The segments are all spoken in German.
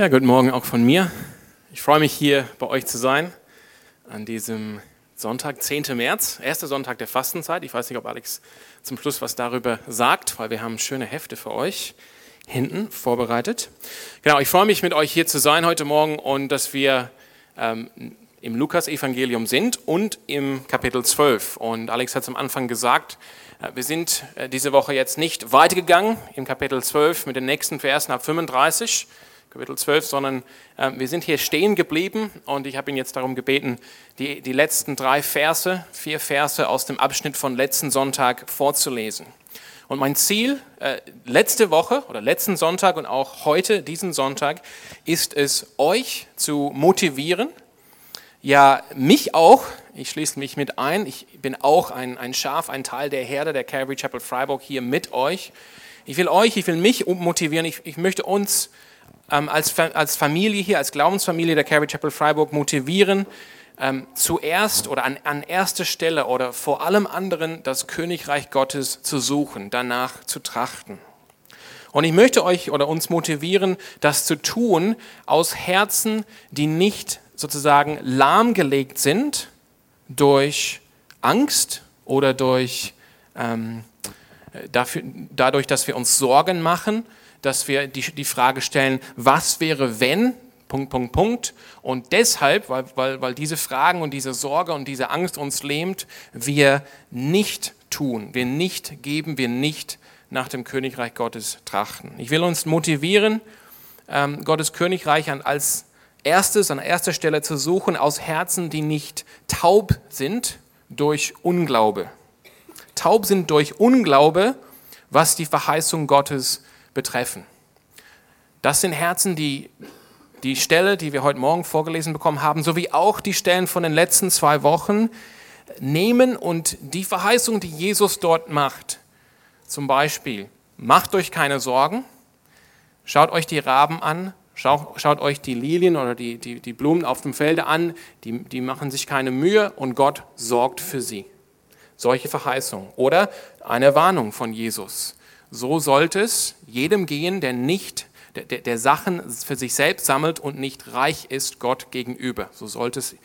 Ja, guten Morgen auch von mir. Ich freue mich hier bei euch zu sein an diesem Sonntag, 10. März, erster Sonntag der Fastenzeit. Ich weiß nicht, ob Alex zum Schluss was darüber sagt, weil wir haben schöne Hefte für euch hinten vorbereitet. Genau, ich freue mich mit euch hier zu sein heute Morgen und dass wir ähm, im Lukas-Evangelium sind und im Kapitel 12. Und Alex hat es am Anfang gesagt, äh, wir sind äh, diese Woche jetzt nicht weitergegangen im Kapitel 12 mit den nächsten Versen ab 35 Kapitel 12, sondern äh, wir sind hier stehen geblieben und ich habe ihn jetzt darum gebeten, die, die letzten drei Verse, vier Verse aus dem Abschnitt von letzten Sonntag vorzulesen. Und mein Ziel äh, letzte Woche oder letzten Sonntag und auch heute, diesen Sonntag, ist es, euch zu motivieren, ja, mich auch, ich schließe mich mit ein, ich bin auch ein, ein Schaf, ein Teil der Herde der Calvary Chapel Freiburg hier mit euch. Ich will euch, ich will mich motivieren, ich, ich möchte uns ähm, als, als Familie hier, als Glaubensfamilie der Calvary Chapel Freiburg motivieren, ähm, zuerst oder an, an erster Stelle oder vor allem anderen das Königreich Gottes zu suchen, danach zu trachten. Und ich möchte euch oder uns motivieren, das zu tun aus Herzen, die nicht sozusagen lahmgelegt sind durch Angst oder durch, ähm, dafür, dadurch, dass wir uns Sorgen machen, dass wir die, die Frage stellen, was wäre, wenn, Punkt, Punkt, Punkt. Und deshalb, weil, weil, weil diese Fragen und diese Sorge und diese Angst uns lähmt, wir nicht tun, wir nicht geben, wir nicht nach dem Königreich Gottes trachten. Ich will uns motivieren, ähm, Gottes Königreich als erstes, an erster Stelle zu suchen, aus Herzen, die nicht taub sind durch Unglaube. Taub sind durch Unglaube, was die Verheißung Gottes betreffen. Das sind Herzen, die die Stelle, die wir heute Morgen vorgelesen bekommen haben, sowie auch die Stellen von den letzten zwei Wochen nehmen und die Verheißung, die Jesus dort macht, zum Beispiel, macht euch keine Sorgen, schaut euch die Raben an, schaut, schaut euch die Lilien oder die, die, die Blumen auf dem Felde an, die, die machen sich keine Mühe und Gott sorgt für sie. Solche Verheißungen. Oder eine Warnung von Jesus. So sollte es jedem gehen, der nicht der, der, Sachen für sich selbst sammelt und nicht reich ist Gott gegenüber. So sollte es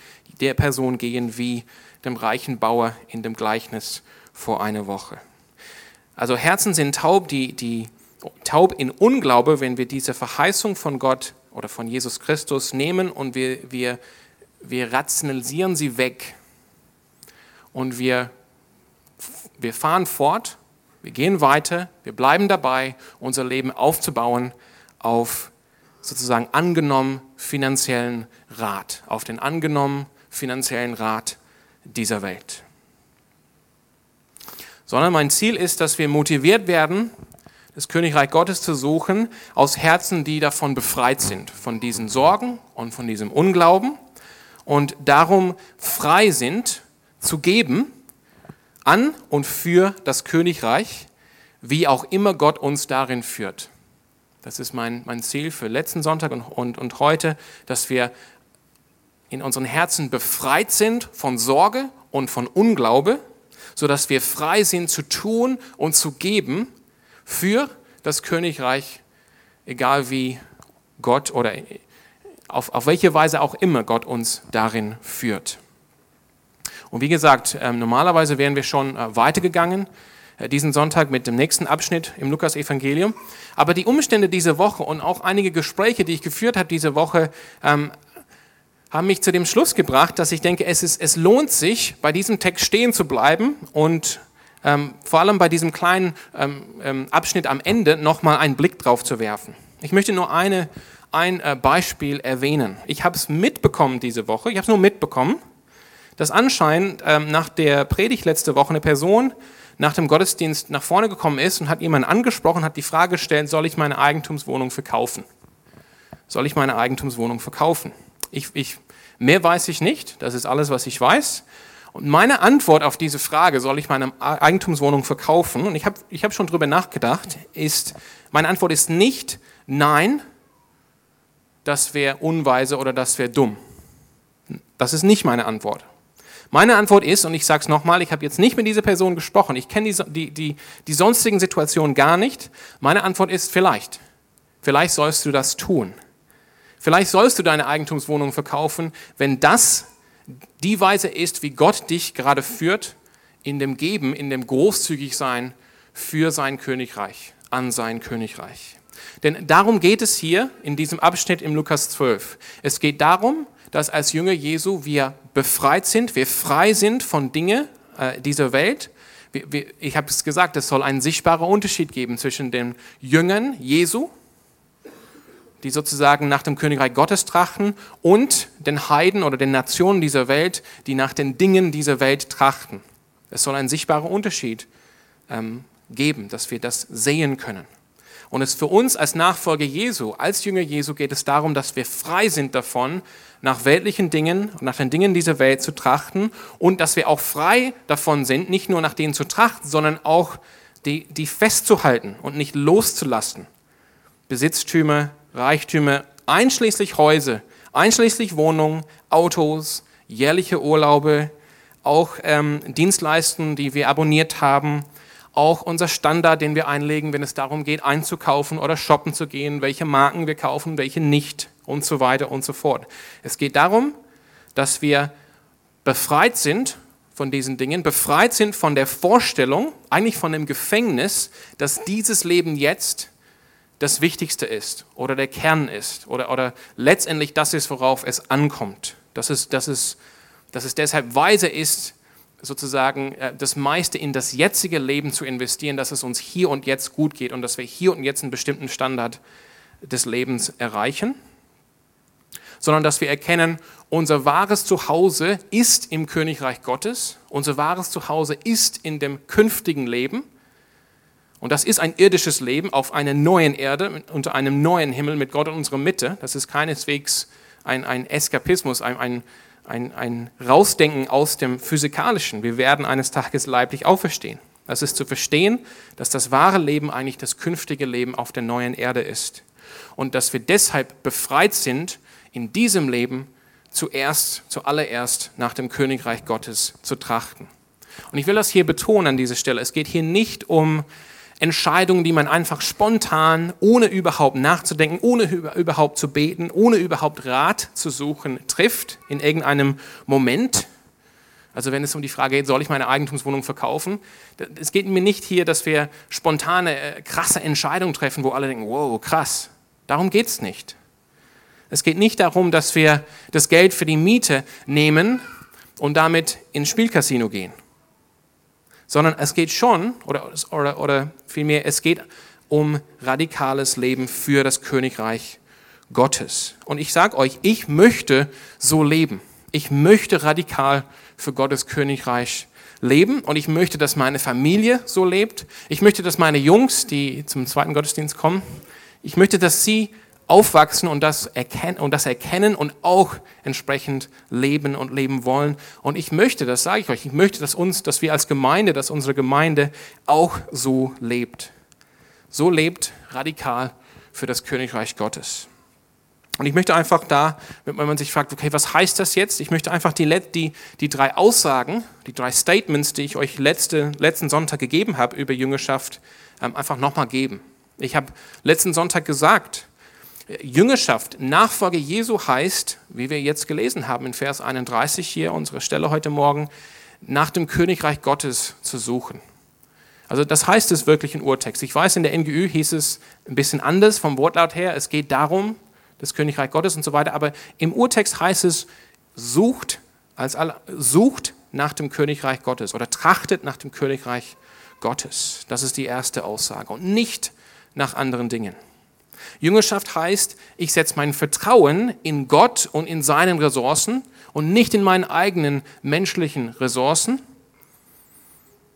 der Person gehen wie dem reichen Bauer in dem Gleichnis vor einer Woche. Also Herzen sind taub, die, die taub in Unglaube, wenn wir diese Verheißung von Gott oder von Jesus Christus nehmen und wir, wir, wir rationalisieren sie weg. Und wir, wir fahren fort wir gehen weiter, wir bleiben dabei, unser Leben aufzubauen auf sozusagen angenommen finanziellen Rat, auf den angenommen finanziellen Rat dieser Welt. Sondern mein Ziel ist, dass wir motiviert werden, das Königreich Gottes zu suchen, aus Herzen, die davon befreit sind, von diesen Sorgen und von diesem Unglauben und darum frei sind zu geben an und für das Königreich, wie auch immer Gott uns darin führt. Das ist mein, mein Ziel für letzten Sonntag und, und, und heute, dass wir in unseren Herzen befreit sind von Sorge und von Unglaube, sodass wir frei sind zu tun und zu geben für das Königreich, egal wie Gott oder auf, auf welche Weise auch immer Gott uns darin führt. Und wie gesagt, ähm, normalerweise wären wir schon äh, weitergegangen äh, diesen Sonntag mit dem nächsten Abschnitt im Lukas-Evangelium. Aber die Umstände dieser Woche und auch einige Gespräche, die ich geführt habe diese Woche, ähm, haben mich zu dem Schluss gebracht, dass ich denke, es, ist, es lohnt sich, bei diesem Text stehen zu bleiben und ähm, vor allem bei diesem kleinen ähm, ähm Abschnitt am Ende nochmal einen Blick drauf zu werfen. Ich möchte nur eine, ein äh, Beispiel erwähnen. Ich habe es mitbekommen diese Woche, ich habe es nur mitbekommen, dass anscheinend ähm, nach der Predigt letzte Woche eine Person nach dem Gottesdienst nach vorne gekommen ist und hat jemanden angesprochen, hat die Frage gestellt, soll ich meine Eigentumswohnung verkaufen? Soll ich meine Eigentumswohnung verkaufen? Ich, ich, mehr weiß ich nicht, das ist alles, was ich weiß. Und meine Antwort auf diese Frage, soll ich meine Eigentumswohnung verkaufen, und ich habe ich hab schon drüber nachgedacht, ist, meine Antwort ist nicht nein, das wäre unweise oder das wäre dumm. Das ist nicht meine Antwort. Meine Antwort ist, und ich sage es nochmal, ich habe jetzt nicht mit dieser Person gesprochen, ich kenne die, die, die, die sonstigen Situationen gar nicht. Meine Antwort ist vielleicht. Vielleicht sollst du das tun. Vielleicht sollst du deine Eigentumswohnung verkaufen, wenn das die Weise ist, wie Gott dich gerade führt, in dem Geben, in dem Großzügigsein für sein Königreich, an sein Königreich. Denn darum geht es hier in diesem Abschnitt im Lukas 12. Es geht darum, dass als Jünger Jesu wir befreit sind, wir frei sind von Dingen äh, dieser Welt. Wir, wir, ich habe es gesagt, es soll einen sichtbaren Unterschied geben zwischen den Jüngern Jesu, die sozusagen nach dem Königreich Gottes trachten, und den Heiden oder den Nationen dieser Welt, die nach den Dingen dieser Welt trachten. Es soll einen sichtbaren Unterschied ähm, geben, dass wir das sehen können. Und es für uns als Nachfolger Jesu, als Jünger Jesu geht es darum, dass wir frei sind davon, nach weltlichen Dingen und nach den Dingen dieser Welt zu trachten und dass wir auch frei davon sind, nicht nur nach denen zu trachten, sondern auch die, die festzuhalten und nicht loszulassen. Besitztümer, Reichtümer, einschließlich Häuser, einschließlich Wohnungen, Autos, jährliche Urlaube, auch ähm, Dienstleistungen, die wir abonniert haben, auch unser Standard, den wir einlegen, wenn es darum geht, einzukaufen oder shoppen zu gehen, welche Marken wir kaufen, welche nicht und so weiter und so fort. Es geht darum, dass wir befreit sind von diesen Dingen, befreit sind von der Vorstellung, eigentlich von dem Gefängnis, dass dieses Leben jetzt das Wichtigste ist oder der Kern ist oder, oder letztendlich das ist, worauf es ankommt. Dass es, dass, es, dass es deshalb weise ist, sozusagen äh, das meiste in das jetzige Leben zu investieren, dass es uns hier und jetzt gut geht und dass wir hier und jetzt einen bestimmten Standard des Lebens erreichen, sondern dass wir erkennen, unser wahres Zuhause ist im Königreich Gottes, unser wahres Zuhause ist in dem künftigen Leben und das ist ein irdisches Leben auf einer neuen Erde, unter einem neuen Himmel mit Gott in unserer Mitte. Das ist keineswegs ein, ein Eskapismus, ein, ein ein, ein Rausdenken aus dem Physikalischen. Wir werden eines Tages leiblich auferstehen. Das ist zu verstehen, dass das wahre Leben eigentlich das künftige Leben auf der neuen Erde ist. Und dass wir deshalb befreit sind, in diesem Leben zuerst, zuallererst nach dem Königreich Gottes zu trachten. Und ich will das hier betonen an dieser Stelle. Es geht hier nicht um Entscheidungen, die man einfach spontan, ohne überhaupt nachzudenken, ohne überhaupt zu beten, ohne überhaupt Rat zu suchen, trifft in irgendeinem Moment. Also wenn es um die Frage geht, soll ich meine Eigentumswohnung verkaufen? Es geht mir nicht hier, dass wir spontane, äh, krasse Entscheidungen treffen, wo alle denken, wow, krass. Darum geht es nicht. Es geht nicht darum, dass wir das Geld für die Miete nehmen und damit ins Spielcasino gehen sondern es geht schon, oder, oder, oder vielmehr, es geht um radikales Leben für das Königreich Gottes. Und ich sage euch, ich möchte so leben. Ich möchte radikal für Gottes Königreich leben und ich möchte, dass meine Familie so lebt. Ich möchte, dass meine Jungs, die zum zweiten Gottesdienst kommen, ich möchte, dass sie aufwachsen und das, erkennen, und das erkennen und auch entsprechend leben und leben wollen. Und ich möchte, das sage ich euch, ich möchte, dass uns, dass wir als Gemeinde, dass unsere Gemeinde auch so lebt. So lebt radikal für das Königreich Gottes. Und ich möchte einfach da, wenn man sich fragt, okay, was heißt das jetzt? Ich möchte einfach die, die, die drei Aussagen, die drei Statements, die ich euch letzte, letzten Sonntag gegeben habe über Jüngerschaft, ähm, einfach nochmal geben. Ich habe letzten Sonntag gesagt, Jüngerschaft, Nachfolge Jesu heißt, wie wir jetzt gelesen haben in Vers 31 hier, unsere Stelle heute Morgen, nach dem Königreich Gottes zu suchen. Also das heißt es wirklich im Urtext. Ich weiß, in der NGÜ hieß es ein bisschen anders vom Wortlaut her. Es geht darum, das Königreich Gottes und so weiter. Aber im Urtext heißt es, sucht, als sucht nach dem Königreich Gottes oder trachtet nach dem Königreich Gottes. Das ist die erste Aussage und nicht nach anderen Dingen. Jüngerschaft heißt, ich setze mein Vertrauen in Gott und in seinen Ressourcen und nicht in meinen eigenen menschlichen Ressourcen.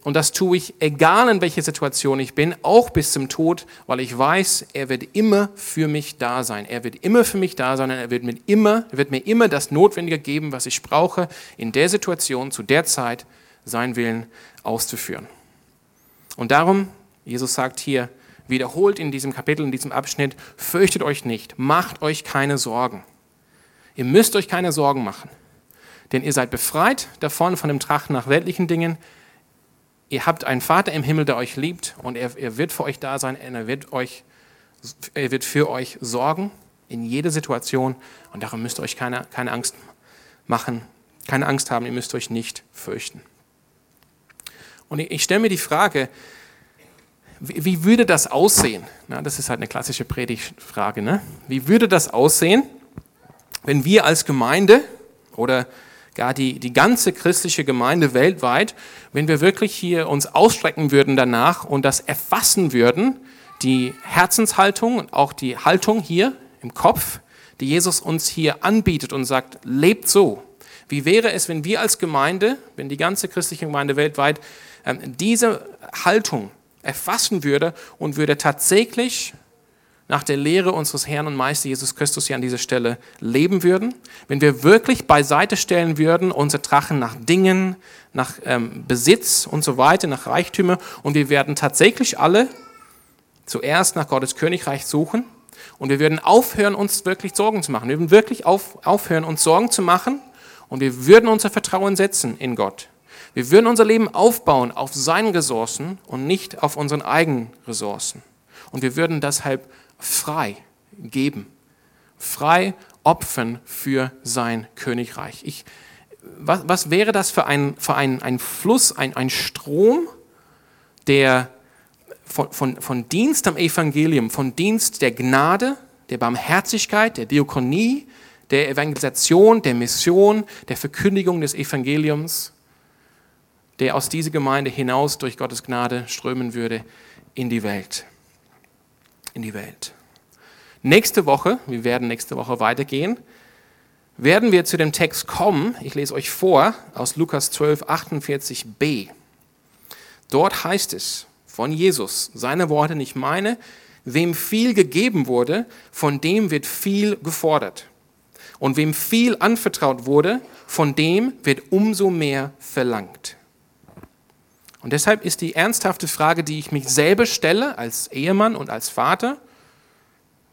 Und das tue ich, egal in welcher Situation ich bin, auch bis zum Tod, weil ich weiß, er wird immer für mich da sein. Er wird immer für mich da sein und er wird mir immer, er wird mir immer das Notwendige geben, was ich brauche, in der Situation, zu der Zeit, sein Willen auszuführen. Und darum, Jesus sagt hier, wiederholt in diesem Kapitel, in diesem Abschnitt, fürchtet euch nicht, macht euch keine Sorgen. Ihr müsst euch keine Sorgen machen, denn ihr seid befreit davon, von dem Trachten nach weltlichen Dingen. Ihr habt einen Vater im Himmel, der euch liebt und er, er wird für euch da sein, er wird, euch, er wird für euch sorgen. in jeder Situation. Und darum müsst ihr euch keine, keine Angst machen, keine Angst haben, ihr müsst euch nicht fürchten. Und ich, ich stelle mir die Frage, wie, würde das aussehen? Na, das ist halt eine klassische Predigtfrage. Ne? Wie würde das aussehen, wenn wir als Gemeinde oder gar die, die ganze christliche Gemeinde weltweit, wenn wir wirklich hier uns ausstrecken würden danach und das erfassen würden, die Herzenshaltung und auch die Haltung hier im Kopf, die Jesus uns hier anbietet und sagt, lebt so. Wie wäre es, wenn wir als Gemeinde, wenn die ganze christliche Gemeinde weltweit ähm, diese Haltung erfassen würde und würde tatsächlich nach der Lehre unseres Herrn und Meister Jesus Christus hier an dieser Stelle leben würden, wenn wir wirklich beiseite stellen würden, unsere Drachen nach Dingen, nach ähm, Besitz und so weiter, nach Reichtümer und wir werden tatsächlich alle zuerst nach Gottes Königreich suchen und wir würden aufhören, uns wirklich Sorgen zu machen. Wir würden wirklich auf, aufhören, uns Sorgen zu machen und wir würden unser Vertrauen setzen in Gott. Wir würden unser Leben aufbauen auf seinen Ressourcen und nicht auf unseren eigenen Ressourcen. Und wir würden deshalb frei geben, frei opfern für sein Königreich. Ich, was, was wäre das für ein, für ein, ein Fluss, ein, ein Strom, der von, von, von Dienst am Evangelium, von Dienst der Gnade, der Barmherzigkeit, der Diakonie, der Evangelisation, der Mission, der Verkündigung des Evangeliums, der aus dieser Gemeinde hinaus durch Gottes Gnade strömen würde in die Welt in die Welt. Nächste Woche, wir werden nächste Woche weitergehen, werden wir zu dem Text kommen. Ich lese euch vor aus Lukas 12, 48b. Dort heißt es von Jesus, seine Worte nicht meine, wem viel gegeben wurde, von dem wird viel gefordert. Und wem viel anvertraut wurde, von dem wird umso mehr verlangt. Und deshalb ist die ernsthafte Frage, die ich mich selber stelle als Ehemann und als Vater,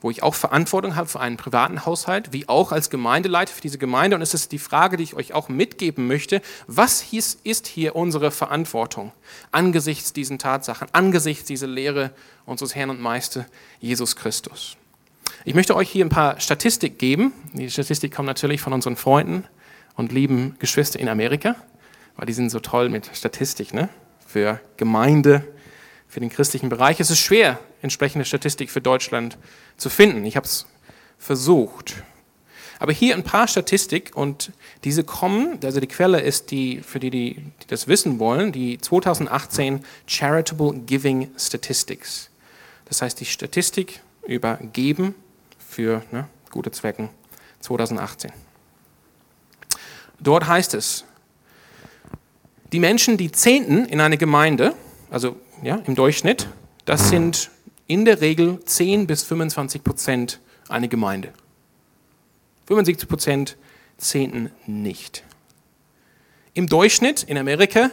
wo ich auch Verantwortung habe für einen privaten Haushalt, wie auch als Gemeindeleiter für diese Gemeinde. Und es ist die Frage, die ich euch auch mitgeben möchte, was ist hier unsere Verantwortung angesichts diesen Tatsachen, angesichts dieser Lehre unseres Herrn und Meister Jesus Christus? Ich möchte euch hier ein paar Statistik geben. Die Statistik kommt natürlich von unseren Freunden und lieben Geschwistern in Amerika, weil die sind so toll mit Statistik. Ne? Für Gemeinde, für den christlichen Bereich. Es ist schwer, entsprechende Statistik für Deutschland zu finden. Ich habe es versucht. Aber hier ein paar Statistik und diese kommen, also die Quelle ist die, für die, die, die das wissen wollen, die 2018 Charitable Giving Statistics. Das heißt die Statistik über Geben für ne, gute Zwecken 2018. Dort heißt es, die Menschen, die Zehnten in einer Gemeinde, also ja, im Durchschnitt, das sind in der Regel 10 bis 25 Prozent einer Gemeinde. 75 Prozent Zehnten nicht. Im Durchschnitt in Amerika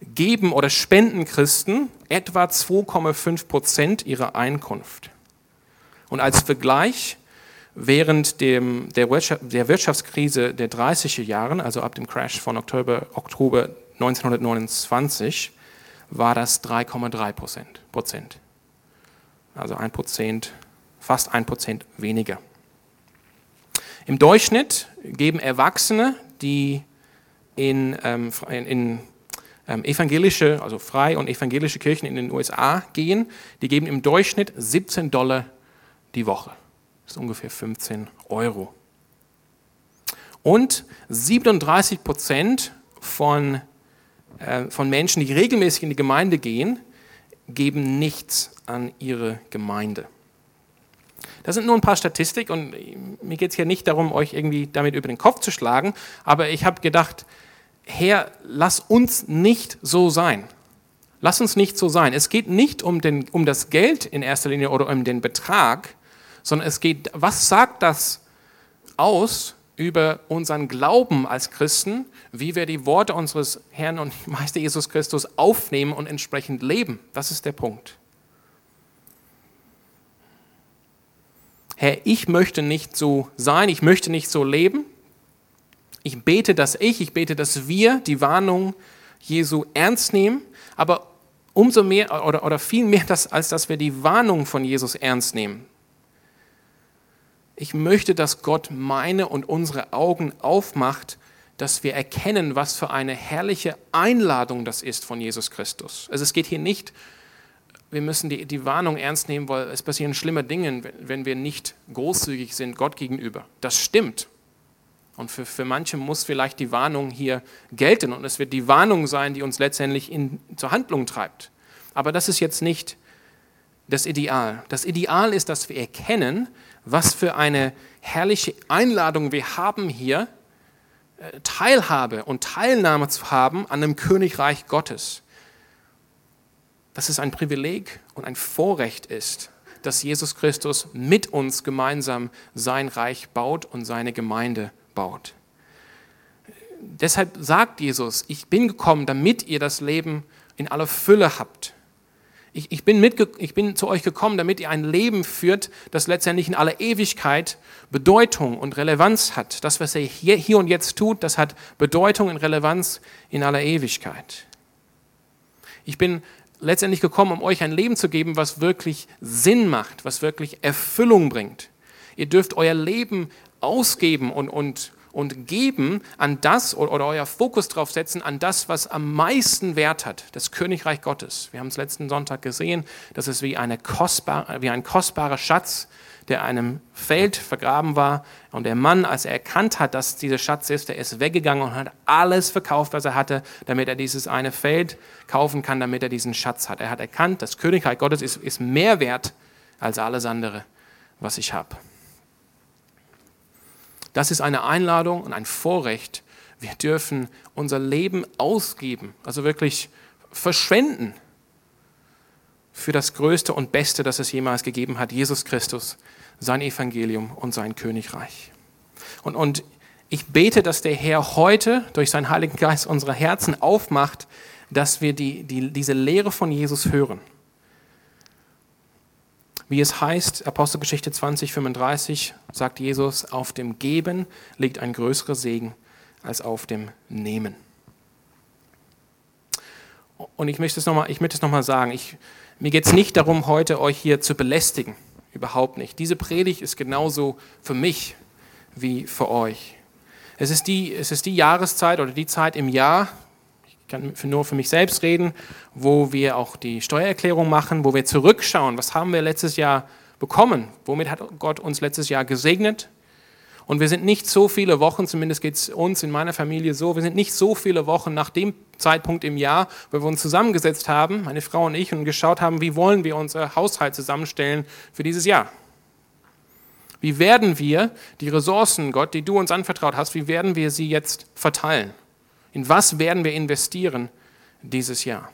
geben oder spenden Christen etwa 2,5 Prozent ihrer Einkunft. Und als Vergleich, während dem, der, Wirtschaftskrise der 30er Jahre, also ab dem Crash von Oktober, Oktober 1929 war das 3,3 Prozent. Also ein Prozent, fast ein Prozent weniger. Im Durchschnitt geben Erwachsene, die in, ähm, in, in ähm, evangelische, also frei und evangelische Kirchen in den USA gehen, die geben im Durchschnitt 17 Dollar die Woche. Das ist ungefähr 15 Euro. Und 37 Prozent von von Menschen, die regelmäßig in die Gemeinde gehen, geben nichts an ihre Gemeinde. Das sind nur ein paar Statistiken und mir geht es hier nicht darum, euch irgendwie damit über den Kopf zu schlagen, aber ich habe gedacht, Herr, lass uns nicht so sein. Lass uns nicht so sein. Es geht nicht um, den, um das Geld in erster Linie oder um den Betrag, sondern es geht, was sagt das aus über unseren Glauben als Christen, wie wir die Worte unseres Herrn und Meister Jesus Christus aufnehmen und entsprechend leben. Das ist der Punkt. Herr, ich möchte nicht so sein, ich möchte nicht so leben. Ich bete, dass ich, ich bete, dass wir die Warnung Jesu ernst nehmen, aber umso mehr oder, oder viel mehr, das, als dass wir die Warnung von Jesus ernst nehmen Ich möchte, dass Gott meine und unsere Augen aufmacht, dass wir erkennen, was für eine herrliche Einladung das ist von Jesus Christus. Also es geht hier nicht, wir müssen die, die Warnung ernst nehmen, weil es passieren schlimme Dinge, wenn wir nicht großzügig sind Gott gegenüber. Das stimmt. Und für, für manche muss vielleicht die Warnung hier gelten und es wird die Warnung sein, die uns letztendlich in, zur Handlung treibt. Aber das ist jetzt nicht das Ideal. Das Ideal ist, dass wir erkennen, was für eine herrliche Einladung wir haben hier, äh, Teilhabe und Teilnahme zu haben an dem Königreich Gottes. Dass es ein Privileg und ein Vorrecht ist, dass Jesus Christus mit uns gemeinsam sein Reich baut und seine Gemeinde baut. Deshalb sagt Jesus, ich bin gekommen, damit ihr das Leben in aller Fülle habt. Ich, ich, bin mitge ich bin zu euch gekommen, damit ihr ein Leben führt, das letztendlich in aller Ewigkeit Bedeutung und Relevanz hat. Das, was er hier, hier und jetzt tut, das hat Bedeutung und Relevanz in aller Ewigkeit. Ich bin letztendlich gekommen, um euch ein Leben zu geben, was wirklich Sinn macht, was wirklich Erfüllung bringt. Ihr dürft euer Leben ausgeben und, und, und geben an das oder, euer Fokus drauf setzen, an das, was am meisten Wert hat, das Königreich Gottes. Wir haben es letzten Sonntag gesehen, das ist wie, eine kostbare, wie ein kostbarer Schatz, der einem Feld vergraben war. Und der Mann, als er erkannt hat, dass dieser Schatz ist, der ist weggegangen und hat alles verkauft, was er hatte, damit er dieses eine Feld kaufen kann, damit er diesen Schatz hat. Er hat erkannt, das Königreich Gottes ist, ist mehr wert als alles andere, was ich habe. Das ist eine Einladung und ein Vorrecht. Wir dürfen unser Leben ausgeben, also wirklich verschwenden für das Größte und Beste, das es jemals gegeben hat, Jesus Christus, sein Evangelium und sein Königreich. Und, und ich bete, dass der Herr heute durch seinen Heiligen Geist unsere Herzen aufmacht, dass wir die, die, diese Lehre von Jesus hören wie es heißt, Apostelgeschichte 20, 35, sagt Jesus, auf dem Geben liegt ein größerer Segen als auf dem Nehmen. Und ich möchte es nochmal noch sagen, ich, mir geht es nicht darum, heute euch hier zu belästigen, überhaupt nicht. Diese Predigt ist genauso für mich wie für euch. Es ist die, es ist die Jahreszeit oder die Zeit im Jahr, kann nur für mich selbst reden, wo wir auch die Steuererklärung machen, wo wir zurückschauen, was haben wir letztes Jahr bekommen, womit hat Gott uns letztes Jahr gesegnet. Und wir sind nicht so viele Wochen, zumindest geht es uns in meiner Familie so, wir sind nicht so viele Wochen nach dem Zeitpunkt im Jahr, wo wir uns zusammengesetzt haben, meine Frau und ich, und geschaut haben, wie wollen wir unser Haushalt zusammenstellen für dieses Jahr. Wie werden wir die Ressourcen, Gott, die du uns anvertraut hast, wie werden wir sie jetzt verteilen? In was werden wir investieren dieses Jahr?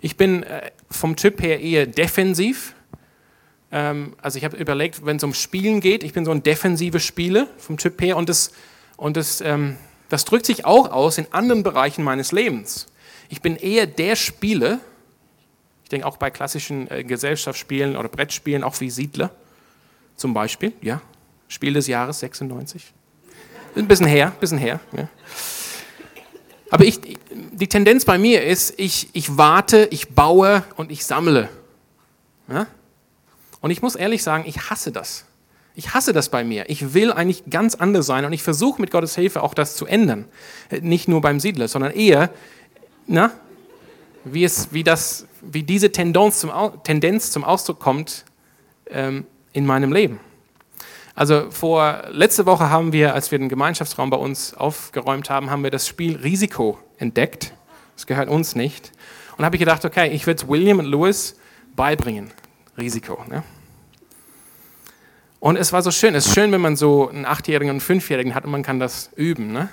Ich bin äh, vom Typ her eher defensiv. Ähm, also ich habe überlegt, wenn es um Spielen geht, ich bin so ein defensive Spieler vom Typ her und das, und das, ähm, das drückt sich auch aus in anderen Bereichen meines Lebens. Ich bin eher der Spieler, ich denke auch bei klassischen äh, Gesellschaftsspielen oder Brettspielen, auch wie Siedler zum Beispiel, ja, Spiel des Jahres 96. Ein bisschen her, ein bisschen her. Ja. Aber ich, die Tendenz bei mir ist, ich, ich warte, ich baue und ich sammle. Ja? Und ich muss ehrlich sagen, ich hasse das. Ich hasse das bei mir. Ich will eigentlich ganz anders sein und ich versuche mit Gottes Hilfe auch das zu ändern. Nicht nur beim Siedler, sondern eher, na, wie, es, wie, das, wie diese Tendenz zum, Tendenz zum Ausdruck kommt ähm, in meinem Leben. Also vor letzte Woche haben wir, als wir den Gemeinschaftsraum bei uns aufgeräumt haben, haben wir das Spiel Risiko entdeckt. Das gehört uns nicht. Und habe ich gedacht, okay, ich würde es William und Louis beibringen. Risiko. Ne? Und es war so schön. Es ist schön, wenn man so einen Achtjährigen und einen Fünfjährigen hat und man kann das üben, ne?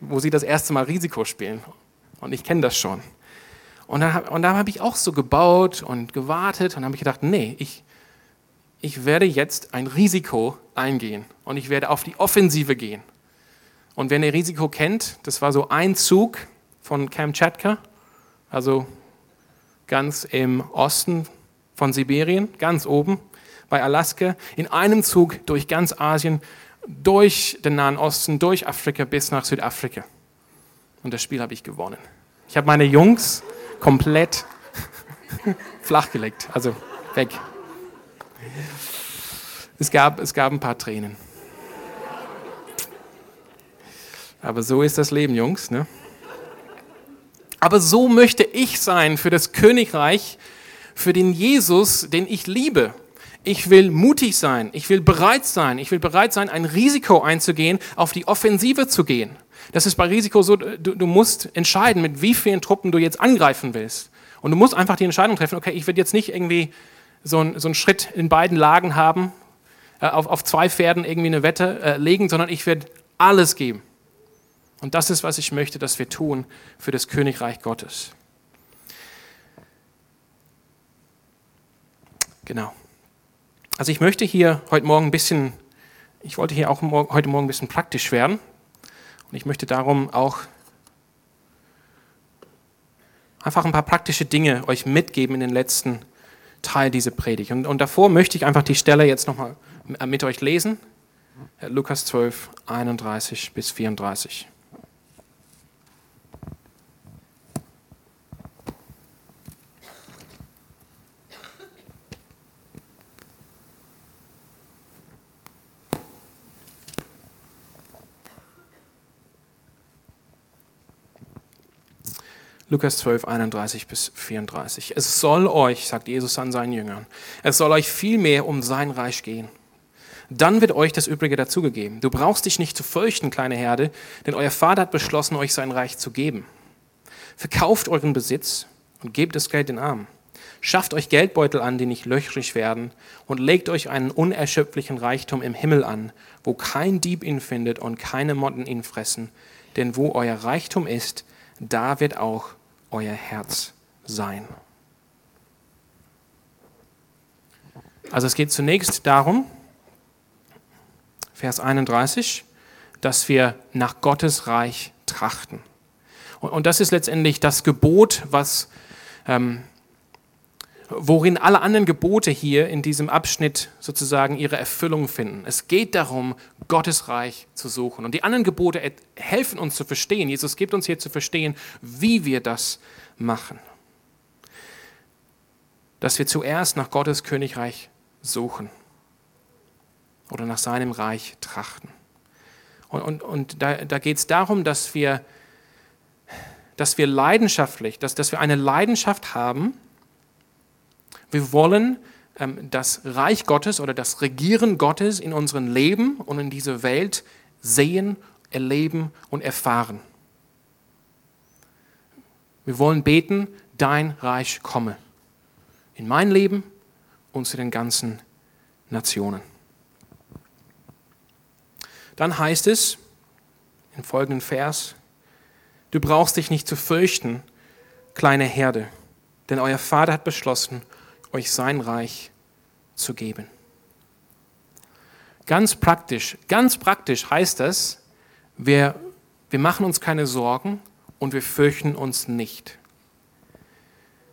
wo sie das erste Mal Risiko spielen. Und ich kenne das schon. Und dann, und dann habe ich auch so gebaut und gewartet und habe ich gedacht, nee, ich, ich werde jetzt ein Risiko eingehen und ich werde auf die Offensive gehen. Und wenn ihr Risiko kennt, das war so ein Zug von Kamtschatka, also ganz im Osten von Sibirien, ganz oben bei Alaska, in einem Zug durch ganz Asien, durch den Nahen Osten, durch Afrika bis nach Südafrika. Und das Spiel habe ich gewonnen. Ich habe meine Jungs komplett flachgelegt, also weg. Es gab, es gab ein paar Tränen. Aber so ist das Leben, Jungs. Ne? Aber so möchte ich sein für das Königreich, für den Jesus, den ich liebe. Ich will mutig sein, ich will bereit sein, ich will bereit sein, ein Risiko einzugehen, auf die Offensive zu gehen. Das ist bei Risiko so, du, du musst entscheiden, mit wie vielen Truppen du jetzt angreifen willst. Und du musst einfach die Entscheidung treffen, okay, ich werde jetzt nicht irgendwie so, ein, so einen Schritt in beiden Lagen haben, äh, auf, auf zwei Pferden irgendwie eine Wette äh, legen, sondern ich werde alles geben. Und das ist, was ich möchte, dass wir tun für das Königreich Gottes. Genau. Also ich möchte hier heute Morgen ein bisschen, ich wollte hier auch heute Morgen ein bisschen praktisch werden. Und ich möchte darum auch einfach ein paar praktische Dinge euch mitgeben in den letzten Teil dieser Predigt. Und, und davor möchte ich einfach die Stelle jetzt nochmal mit euch lesen. Lukas 12, 31 bis 34. Lukas 12, 31 bis 34. Es soll euch, sagt Jesus an seinen Jüngern, es soll euch viel mehr um sein Reich gehen. Dann wird euch das Übrige dazugegeben. Du brauchst dich nicht zu fürchten, kleine Herde, denn euer Vater hat beschlossen, euch sein Reich zu geben. Verkauft euren Besitz und gebt das Geld den Armen. Schafft euch Geldbeutel an, die nicht löchrig werden, und legt euch einen unerschöpflichen Reichtum im Himmel an, wo kein Dieb ihn findet und keine Motten ihn fressen. Denn wo euer Reichtum ist, da wird auch euer Herz sein. Also es geht zunächst darum, Vers 31, dass wir nach Gottes Reich trachten. Und, das ist letztendlich das Gebot, was ähm, worin alle anderen Gebote hier in diesem Abschnitt sozusagen ihre Erfüllung finden. Es geht darum, Gottes Reich zu suchen. Und die anderen Gebote helfen uns zu verstehen. Jesus gibt uns hier zu verstehen, wie wir das machen. Dass wir zuerst nach Gottes Königreich suchen oder nach seinem Reich trachten. Und, und, und da, da geht es darum, dass wir, dass wir leidenschaftlich, dass, dass wir eine Leidenschaft haben, wir wollen ähm, das Reich Gottes oder das Regieren Gottes in unserem Leben und in dieser Welt sehen, erleben und erfahren. Wir wollen beten, dein Reich komme in mein Leben und zu den ganzen Nationen. Dann heißt es im folgenden Vers, du brauchst dich nicht zu fürchten, kleine Herde, denn euer Vater hat beschlossen, euch sein Reich zu geben. Ganz praktisch, ganz praktisch heißt das, wir, wir machen uns keine Sorgen und wir fürchten uns nicht.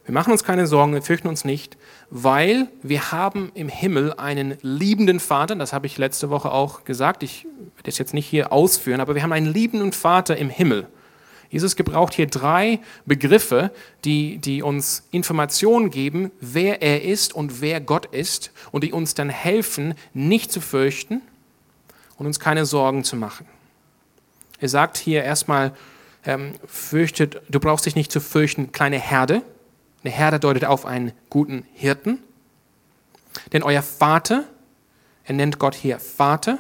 Wir machen uns keine Sorgen, wir fürchten uns nicht, weil wir haben im Himmel einen liebenden Vater, das habe ich letzte Woche auch gesagt, ich werde es jetzt nicht hier ausführen, aber wir haben einen liebenden Vater im Himmel. Jesus gebraucht hier drei Begriffe, die, die uns Informationen geben, wer er ist und wer Gott ist und die uns dann helfen, nicht zu fürchten und uns keine Sorgen zu machen. Er sagt hier erstmal, ähm, fürchtet, du brauchst dich nicht zu fürchten, kleine Herde. Eine Herde deutet auf einen guten Hirten. Denn euer Vater, er nennt Gott hier Vater,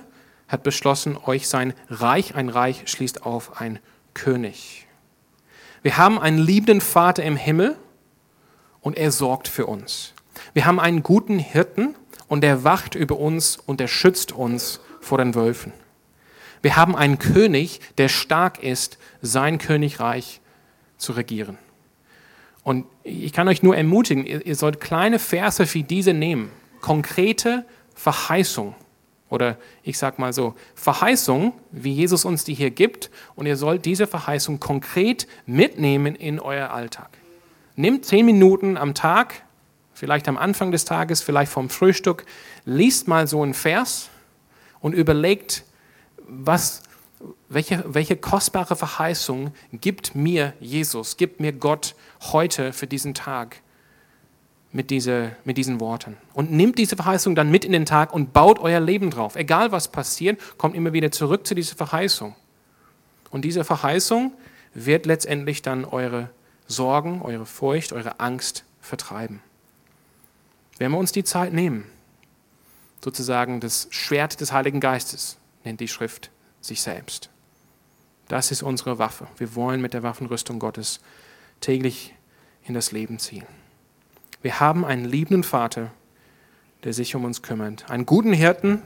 hat beschlossen, euch sein Reich, ein Reich schließt auf ein König. Wir haben einen liebenden Vater im Himmel und er sorgt für uns. Wir haben einen guten Hirten und er wacht über uns und er schützt uns vor den Wölfen. Wir haben einen König, der stark ist, sein Königreich zu regieren. Und ich kann euch nur ermutigen, ihr sollt kleine Verse wie diese nehmen, konkrete Verheißung oder ich sage mal so, Verheißung, wie Jesus uns die hier gibt, und ihr sollt diese Verheißung konkret mitnehmen in euer Alltag. Nehmt zehn Minuten am Tag, vielleicht am Anfang des Tages, vielleicht vom Frühstück, liest mal so einen Vers und überlegt, was, welche, welche kostbare Verheißung gibt mir Jesus, gibt mir Gott heute für diesen Tag mit, diese, mit diesen Worten. Und nimmt diese Verheißung dann mit in den Tag und baut euer Leben drauf. Egal was passiert, kommt immer wieder zurück zu dieser Verheißung. Und diese Verheißung wird letztendlich dann eure Sorgen, eure Furcht, eure Angst vertreiben. Wenn wir uns die Zeit nehmen, sozusagen das Schwert des Heiligen Geistes, nennt die Schrift sich selbst. Das ist unsere Waffe. Wir wollen mit der Waffenrüstung Gottes täglich in das Leben ziehen. Wir haben einen liebenden Vater, der sich um uns kümmert. Einen guten Hirten,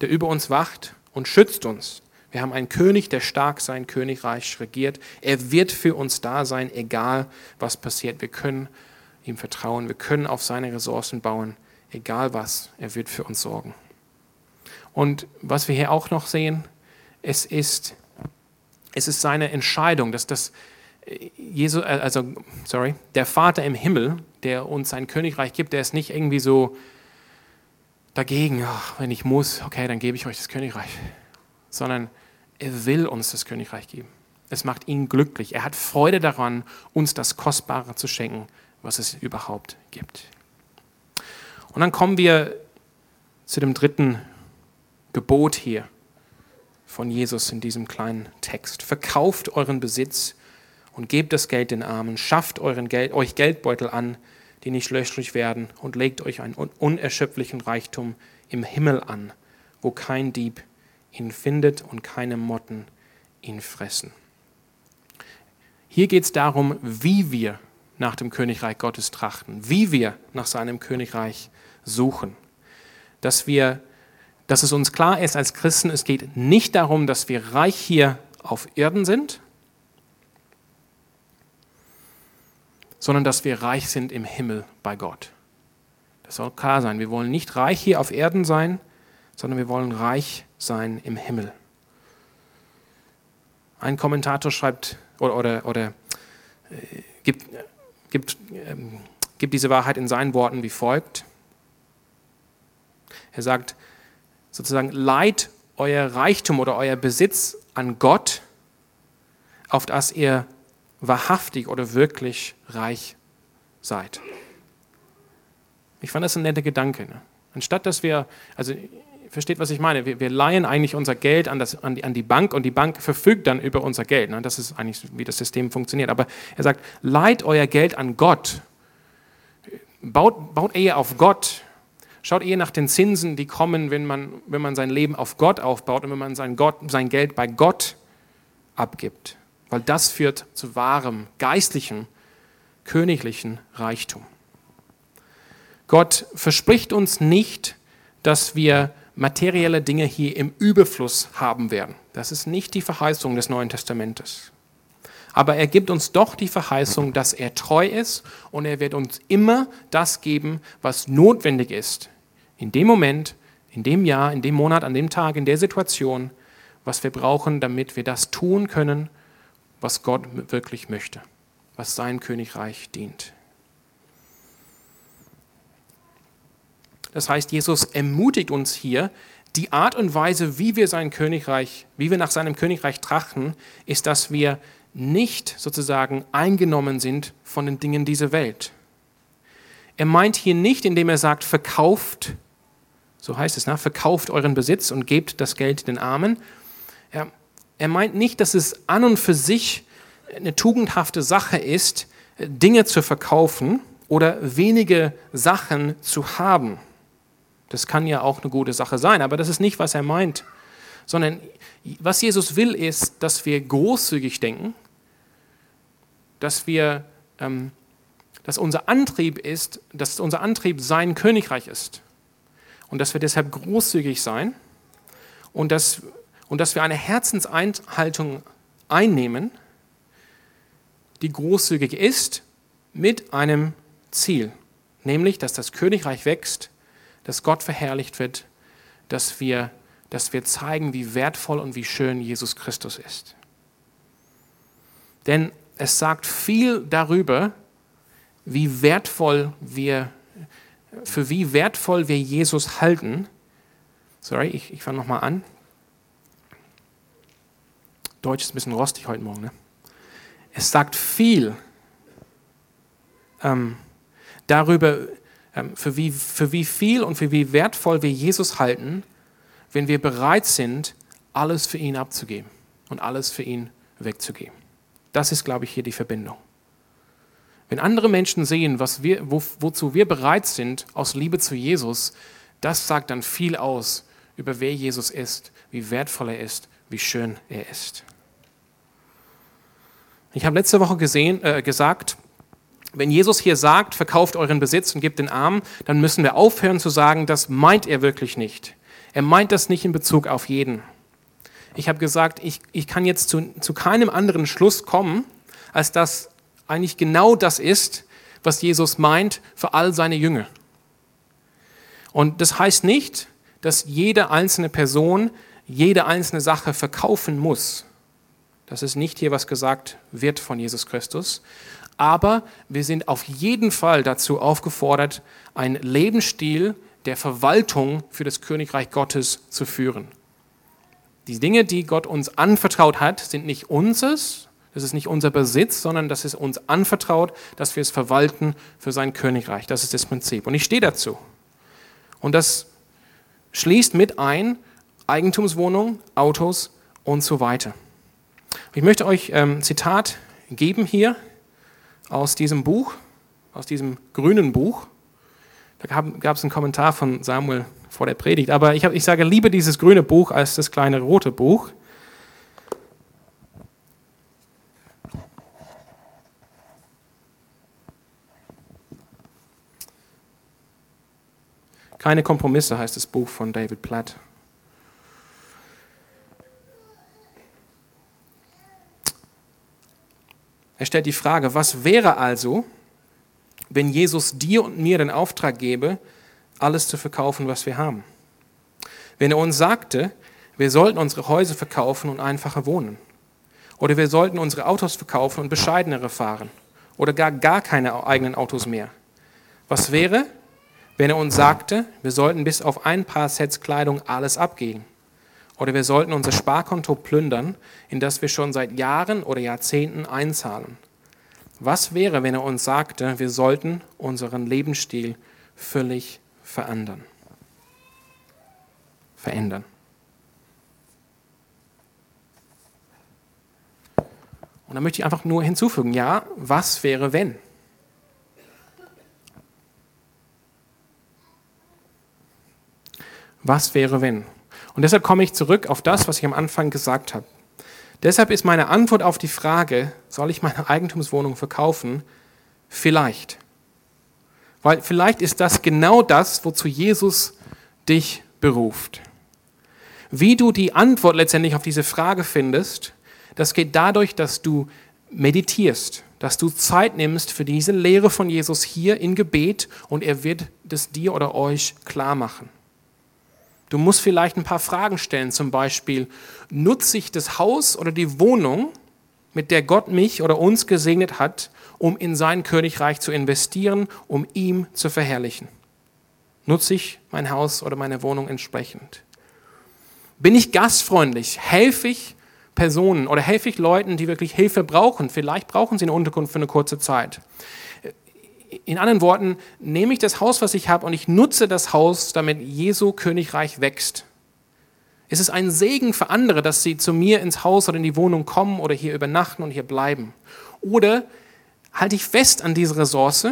der über uns wacht und schützt uns. Wir haben einen König, der stark sein Königreich regiert. Er wird für uns da sein, egal was passiert. Wir können ihm vertrauen. Wir können auf seine Ressourcen bauen, egal was. Er wird für uns sorgen. Und was wir hier auch noch sehen, es ist, es ist seine Entscheidung, dass das Jesus, äh, also, sorry, der Vater im Himmel, der uns sein Königreich gibt, der ist nicht irgendwie so dagegen, ach, wenn ich muss, okay, dann gebe ich euch das Königreich, sondern er will uns das Königreich geben. Es macht ihn glücklich. Er hat Freude daran, uns das Kostbare zu schenken, was es überhaupt gibt. Und dann kommen wir zu dem dritten Gebot hier von Jesus in diesem kleinen Text. Verkauft euren Besitz und gebt das Geld den Armen, schafft euren Geld, euch Geldbeutel an, die nicht löchrig werden, und legt euch einen unerschöpflichen Reichtum im Himmel an, wo kein Dieb ihn findet und keine Motten ihn fressen. Hier geht es darum, wie wir nach dem Königreich Gottes trachten, wie wir nach seinem Königreich suchen. Dass, wir, dass es uns klar ist als Christen, es geht nicht darum, dass wir reich hier auf Erden sind, sondern dass wir reich sind im Himmel bei Gott. Das soll klar sein. Wir wollen nicht reich hier auf Erden sein, sondern wir wollen reich sein im Himmel. Ein Kommentator schreibt oder, oder, oder äh, gibt, gibt, ähm, gibt diese Wahrheit in seinen Worten wie folgt. Er sagt sozusagen, leiht euer Reichtum oder euer Besitz an Gott, auf das ihr wahrhaftig oder wirklich reich seid. Ich fand das ein netter Gedanke. Ne? Anstatt dass wir, also versteht, was ich meine, wir, wir leihen eigentlich unser Geld an, das, an, die, an, die, Bank und die Bank verfügt dann über unser Geld. Ne? Das ist eigentlich, wie das System funktioniert. Aber er sagt, leiht euer Geld an Gott. Baut, baut eher auf Gott. Schaut eher nach den Zinsen, die kommen, wenn man, wenn man sein Leben auf Gott aufbaut und wenn man sein, Gott, sein Geld bei Gott abgibt weil das führt zu wahrem, geistlichen, königlichen Reichtum. Gott verspricht uns nicht, dass wir materielle Dinge hier im Überfluss haben werden. Das ist nicht die Verheißung des Neuen Testamentes. Aber er gibt uns doch die Verheißung, dass er treu ist und er wird uns immer das geben, was notwendig ist. In dem Moment, in dem Jahr, in dem Monat, an dem Tag, in der Situation, was wir brauchen, damit wir das tun können, was Gott wirklich möchte, was sein Königreich dient. Das heißt, Jesus ermutigt uns hier, die Art und Weise, wie wir sein Königreich, wie wir nach seinem Königreich trachten, ist, dass wir nicht sozusagen eingenommen sind von den Dingen dieser Welt. Er meint hier nicht, indem er sagt, verkauft, so heißt es, ne? verkauft euren Besitz und gebt das Geld den Armen. Er er meint nicht, dass es an und für sich eine tugendhafte Sache ist, Dinge zu verkaufen oder wenige Sachen zu haben. Das kann ja auch eine gute Sache sein, aber das ist nicht, was er meint. Sondern was Jesus will, ist, dass wir großzügig denken, dass wir, ähm, dass unser Antrieb ist, dass unser Antrieb sein Königreich ist. Und dass wir deshalb großzügig sein und dass und dass wir eine Herzenseinhaltung einnehmen, die großzügig ist, mit einem Ziel, nämlich, dass das Königreich wächst, dass Gott verherrlicht wird, dass wir, dass wir zeigen, wie wertvoll und wie schön Jesus Christus ist. Denn es sagt viel darüber, wie wertvoll wir, für wie wertvoll wir Jesus halten. Sorry, ich, ich fange nochmal an. Deutsch ist ein bisschen rostig heute Morgen. Ne? Es sagt viel ähm, darüber, ähm, für wie, für wie viel und für wie wertvoll wir Jesus halten, wenn wir bereit sind, alles für ihn abzugeben und alles für ihn wegzugeben. Das ist, glaube ich, hier die Verbindung. Wenn andere Menschen sehen, was wir, wo, wozu wir bereit sind aus Liebe zu Jesus, das sagt dann viel aus über wer Jesus ist, wie wertvoll er ist, wie schön er ist. Ich habe letzte Woche gesehen, äh, gesagt, wenn Jesus hier sagt, verkauft euren Besitz und gebt den Armen, dann müssen wir aufhören zu sagen, das meint er wirklich nicht. Er meint das nicht in Bezug auf jeden. Ich habe gesagt, ich, ich kann jetzt zu, zu keinem anderen Schluss kommen, als dass eigentlich genau das ist, was Jesus meint für all seine Jünger. Und das heißt nicht, dass jede einzelne Person jede einzelne Sache verkaufen muss. Das ist nicht hier, was gesagt wird von Jesus Christus. Aber wir sind auf jeden Fall dazu aufgefordert, einen Lebensstil der Verwaltung für das Königreich Gottes zu führen. Die Dinge, die Gott uns anvertraut hat, sind nicht unseres, das ist nicht unser Besitz, sondern das ist uns anvertraut, dass wir es verwalten für sein Königreich. Das ist das Prinzip. Und ich stehe dazu. Und das schließt mit ein Eigentumswohnungen, Autos und so weiter. Ich möchte euch ein ähm, Zitat geben hier aus diesem Buch, aus diesem grünen Buch. Da gab es einen Kommentar von Samuel vor der Predigt, aber ich, hab, ich sage lieber dieses grüne Buch als das kleine rote Buch. Keine Kompromisse heißt das Buch von David Platt. Er stellt die Frage, was wäre also, wenn Jesus dir und mir den Auftrag gäbe, alles zu verkaufen, was wir haben? Wenn er uns sagte, wir sollten unsere Häuser verkaufen und einfacher wohnen. Oder wir sollten unsere Autos verkaufen und bescheidenere fahren. Oder gar, gar keine eigenen Autos mehr. Was wäre, wenn er uns sagte, wir sollten bis auf ein paar Sets Kleidung alles abgeben? Oder wir sollten unser Sparkonto plündern, in das wir schon seit Jahren oder Jahrzehnten einzahlen. Was wäre, wenn er uns sagte, wir sollten unseren Lebensstil völlig verändern? Verändern. Und da möchte ich einfach nur hinzufügen, ja, was wäre, wenn? Was wäre, wenn? Und deshalb komme ich zurück auf das, was ich am Anfang gesagt habe. Deshalb ist meine Antwort auf die Frage, soll ich meine Eigentumswohnung verkaufen? Vielleicht. Weil vielleicht ist das genau das, wozu Jesus dich beruft. Wie du die Antwort letztendlich auf diese Frage findest, das geht dadurch, dass du meditierst, dass du Zeit nimmst für diese Lehre von Jesus hier in Gebet und er wird das dir oder euch klar machen. Du musst vielleicht ein paar Fragen stellen, zum Beispiel, nutze ich das Haus oder die Wohnung, mit der Gott mich oder uns gesegnet hat, um in sein Königreich zu investieren, um ihm zu verherrlichen? Nutze ich mein Haus oder meine Wohnung entsprechend? Bin ich gastfreundlich? Helfe ich Personen oder helfe ich Leuten, die wirklich Hilfe brauchen? Vielleicht brauchen sie eine Unterkunft für eine kurze Zeit in anderen Worten, nehme ich das Haus, was ich habe, und ich nutze das Haus, damit Jesu Königreich wächst. Es ist ein Segen für andere, dass sie zu mir ins Haus oder in die Wohnung kommen oder hier übernachten und hier bleiben. Oder halte ich fest an diese Ressource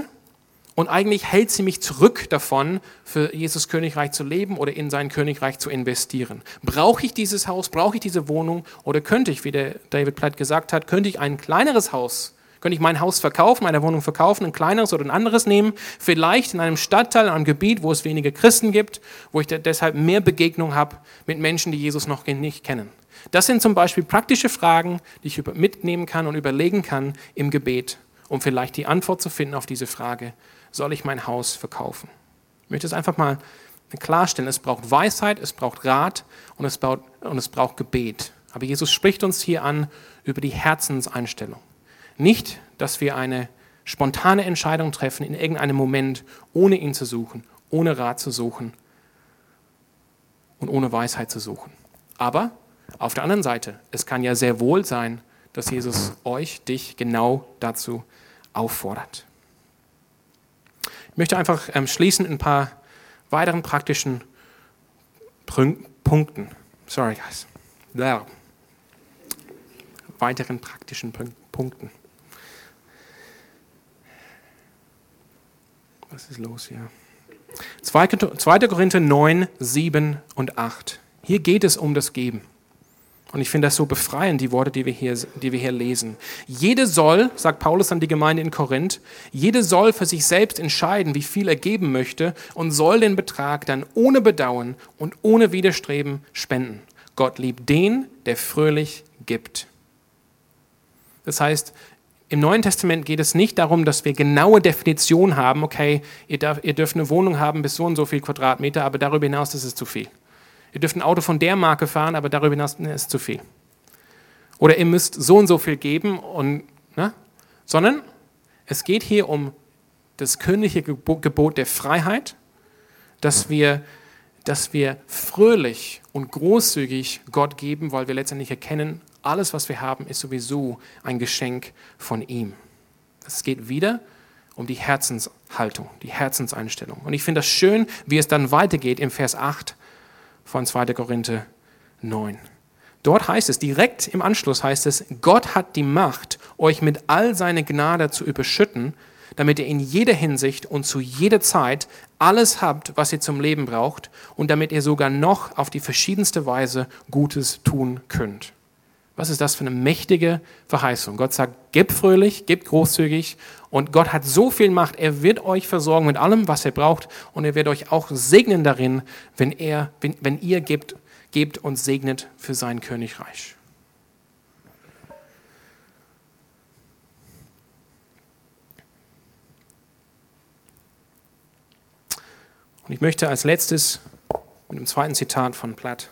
und eigentlich hält sie mich zurück davon, für Jesus Königreich zu leben oder in sein Königreich zu investieren. Brauche ich dieses Haus, brauche ich diese Wohnung oder könnte ich, wie der David Platt gesagt hat, könnte ich ein kleineres Haus könnte ich mein Haus verkaufen, meine Wohnung verkaufen, ein kleineres oder ein anderes nehmen, vielleicht in einem Stadtteil, in einem Gebiet, wo es wenige Christen gibt, wo ich deshalb mehr Begegnung habe mit Menschen, die Jesus noch nicht kennen. Das sind zum Beispiel praktische Fragen, die ich mitnehmen kann und überlegen kann im Gebet, um vielleicht die Antwort zu finden auf diese Frage, soll ich mein Haus verkaufen? Ich möchte es einfach mal klarstellen, es braucht Weisheit, es braucht Rat und es braucht, und es braucht Gebet. Aber Jesus spricht uns hier an über die Herzenseinstellung. Nicht, dass wir eine spontane Entscheidung treffen in irgendeinem Moment, ohne ihn zu suchen, ohne Rat zu suchen und ohne Weisheit zu suchen. Aber auf der anderen Seite, es kann ja sehr wohl sein, dass Jesus euch, dich genau dazu auffordert. Ich möchte einfach ähm, schließen in ein paar weiteren praktischen Punkten. Sorry, guys. Ja. Weiteren praktischen Punkten. Was ist los hier? 2. Korinther 9, 7 und 8. Hier geht es um das Geben. Und ich finde das so befreiend, die Worte, die wir, hier, die wir hier lesen. Jede soll, sagt Paulus an die Gemeinde in Korinth, jede soll für sich selbst entscheiden, wie viel er geben möchte und soll den Betrag dann ohne Bedauern und ohne Widerstreben spenden. Gott liebt den, der fröhlich gibt. Das heißt, im Neuen Testament geht es nicht darum, dass wir genaue Definitionen haben, okay, ihr, darf, ihr dürft eine Wohnung haben bis so und so viel Quadratmeter, aber darüber hinaus ist es zu viel. Ihr dürft ein Auto von der Marke fahren, aber darüber hinaus ne, ist zu viel. Oder ihr müsst so und so viel geben, und, ne? sondern es geht hier um das königliche Gebot der Freiheit, dass wir, dass wir fröhlich und großzügig Gott geben, weil wir letztendlich erkennen, alles, was wir haben, ist sowieso ein Geschenk von ihm. Es geht wieder um die Herzenshaltung, die Herzenseinstellung. Und ich finde das schön, wie es dann weitergeht im Vers 8 von 2. Korinther 9. Dort heißt es, direkt im Anschluss heißt es, Gott hat die Macht, euch mit all seiner Gnade zu überschütten, damit ihr in jeder Hinsicht und zu jeder Zeit alles habt, was ihr zum Leben braucht und damit ihr sogar noch auf die verschiedenste Weise Gutes tun könnt. Was ist das für eine mächtige Verheißung? Gott sagt, gebt fröhlich, gebt großzügig und Gott hat so viel Macht, er wird euch versorgen mit allem, was ihr braucht und er wird euch auch segnen darin, wenn, er, wenn, wenn ihr gebt, gebt und segnet für sein Königreich. Und ich möchte als letztes mit dem zweiten Zitat von Platt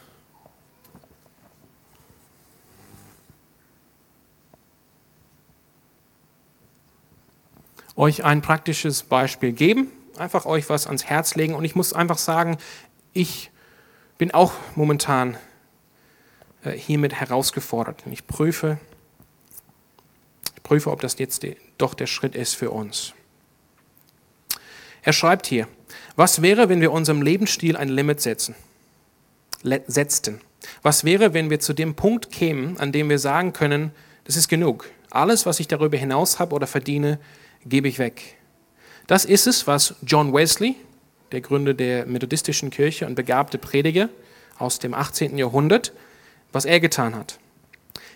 euch ein praktisches Beispiel geben, einfach euch was ans Herz legen. Und ich muss einfach sagen, ich bin auch momentan äh, hiermit herausgefordert. Ich prüfe, ich prüfe, ob das jetzt doch der Schritt ist für uns. Er schreibt hier, was wäre, wenn wir unserem Lebensstil ein Limit setzen, setzten? Was wäre, wenn wir zu dem Punkt kämen, an dem wir sagen können, das ist genug. Alles, was ich darüber hinaus habe oder verdiene, gebe ich weg. Das ist es, was John Wesley, der Gründer der methodistischen Kirche und begabte Prediger aus dem 18. Jahrhundert, was er getan hat.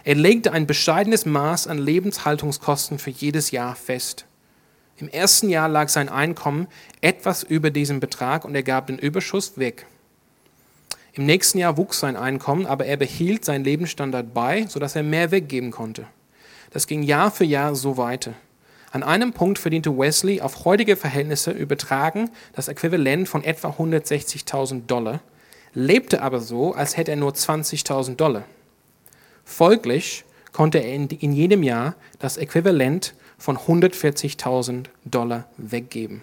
Er legte ein bescheidenes Maß an Lebenshaltungskosten für jedes Jahr fest. Im ersten Jahr lag sein Einkommen etwas über diesem Betrag und er gab den Überschuss weg. Im nächsten Jahr wuchs sein Einkommen, aber er behielt seinen Lebensstandard bei, sodass er mehr weggeben konnte. Das ging Jahr für Jahr so weiter. An einem Punkt verdiente Wesley auf heutige Verhältnisse übertragen das Äquivalent von etwa 160.000 Dollar, lebte aber so, als hätte er nur 20.000 Dollar. Folglich konnte er in, jedem Jahr das Äquivalent von 140.000 Dollar weggeben.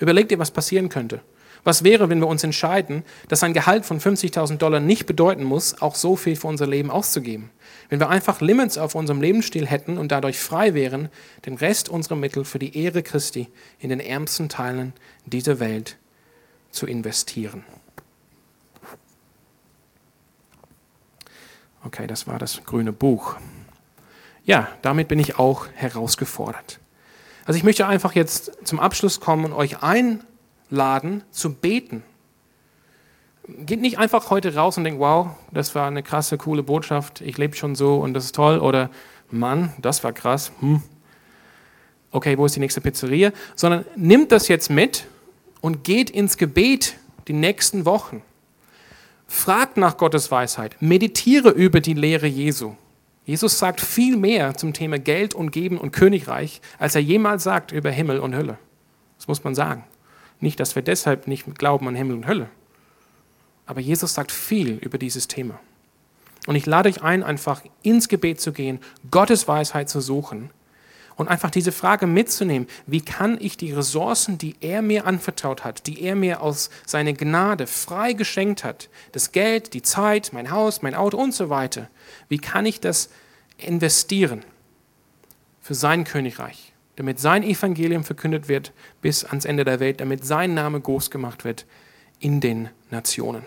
Überleg dir, was passieren könnte. Was wäre, wenn wir uns entscheiden, dass ein Gehalt von 50.000 Dollar nicht bedeuten muss, auch so viel für unser Leben auszugeben? Wenn wir einfach Limits auf unserem Lebensstil hätten und dadurch frei wären, den Rest unserer Mittel für die Ehre Christi in den ärmsten Teilen dieser Welt zu investieren. Okay, das war das grüne Buch. Ja, damit bin ich auch herausgefordert. Also ich möchte einfach jetzt zum Abschluss kommen und euch einladen zu beten geht nicht einfach heute raus und denkt, wow, das war eine krasse, coole Botschaft, ich lebe schon so und das ist toll. Oder, Mann, das war krass. Hm. Okay, wo ist die nächste Pizzeria? Sondern nimmt das jetzt mit und geht ins Gebet die nächsten Wochen. Fragt nach Gottes Weisheit. Meditiere über die Lehre Jesu. Jesus sagt viel mehr zum Thema Geld und Geben und Königreich, als er jemals sagt über Himmel und Hölle. Das muss man sagen. Nicht, dass wir deshalb nicht glauben an Himmel und Hölle. Aber Jesus sagt viel über dieses Thema. Und ich lade euch ein, einfach ins Gebet zu gehen, Gottes Weisheit zu suchen und einfach diese Frage mitzunehmen, wie kann ich die Ressourcen, die er mir anvertraut hat, die er mir aus seiner Gnade frei geschenkt hat, das Geld, die Zeit, mein Haus, mein Auto und so weiter, wie kann ich das investieren für sein Königreich, damit sein Evangelium verkündet wird bis ans Ende der Welt, damit sein Name groß gemacht wird in den Nationen.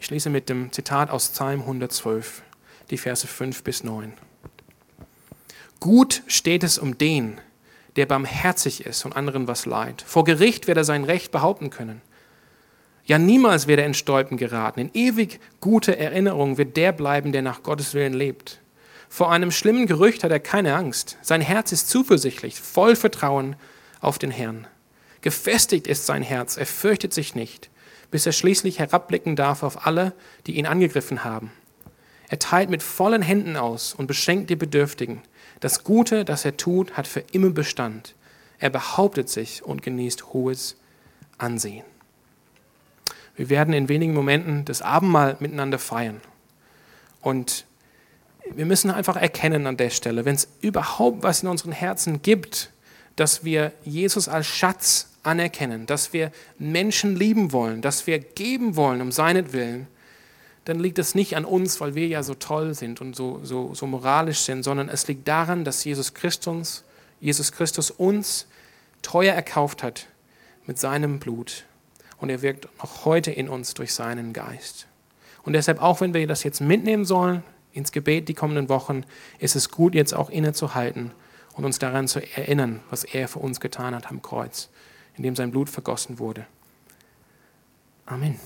Ich schließe mit dem Zitat aus Psalm 112, die Verse 5 bis 9. Gut steht es um den, der barmherzig ist und anderen was leid. Vor Gericht wird er sein Recht behaupten können. Ja, niemals wird er in Stolpen geraten. In ewig gute Erinnerung wird der bleiben, der nach Gottes Willen lebt. Vor einem schlimmen Gerücht hat er keine Angst. Sein Herz ist zuversichtlich, voll Vertrauen auf den Herrn. Gefestigt ist sein Herz, er fürchtet sich nicht, bis er schließlich herabblicken darf auf alle, die ihn angegriffen haben. Er teilt mit vollen Händen aus und beschenkt die Bedürftigen. Das Gute, das er tut, hat für immer Bestand. Er behauptet sich und genießt hohes Ansehen. Wir werden in wenigen Momenten das Abendmahl miteinander feiern. Und wir müssen einfach erkennen an der Stelle, wenn es überhaupt was in unseren Herzen gibt, dass wir Jesus als Schatz anerkennen, dass wir Menschen lieben wollen, dass wir geben wollen um seinetwillen, dann liegt es nicht an uns, weil wir ja so toll sind und so, so, so moralisch sind, sondern es liegt daran, dass Jesus Christus, Jesus Christus uns teuer erkauft hat mit seinem Blut und er wirkt noch heute in uns durch seinen Geist. Und deshalb, auch wenn wir das jetzt mitnehmen sollen ins Gebet die kommenden Wochen, ist es gut, jetzt auch innezuhalten und uns daran zu erinnern, was er für uns getan hat am Kreuz, in dem sein Blut vergossen wurde. Amen.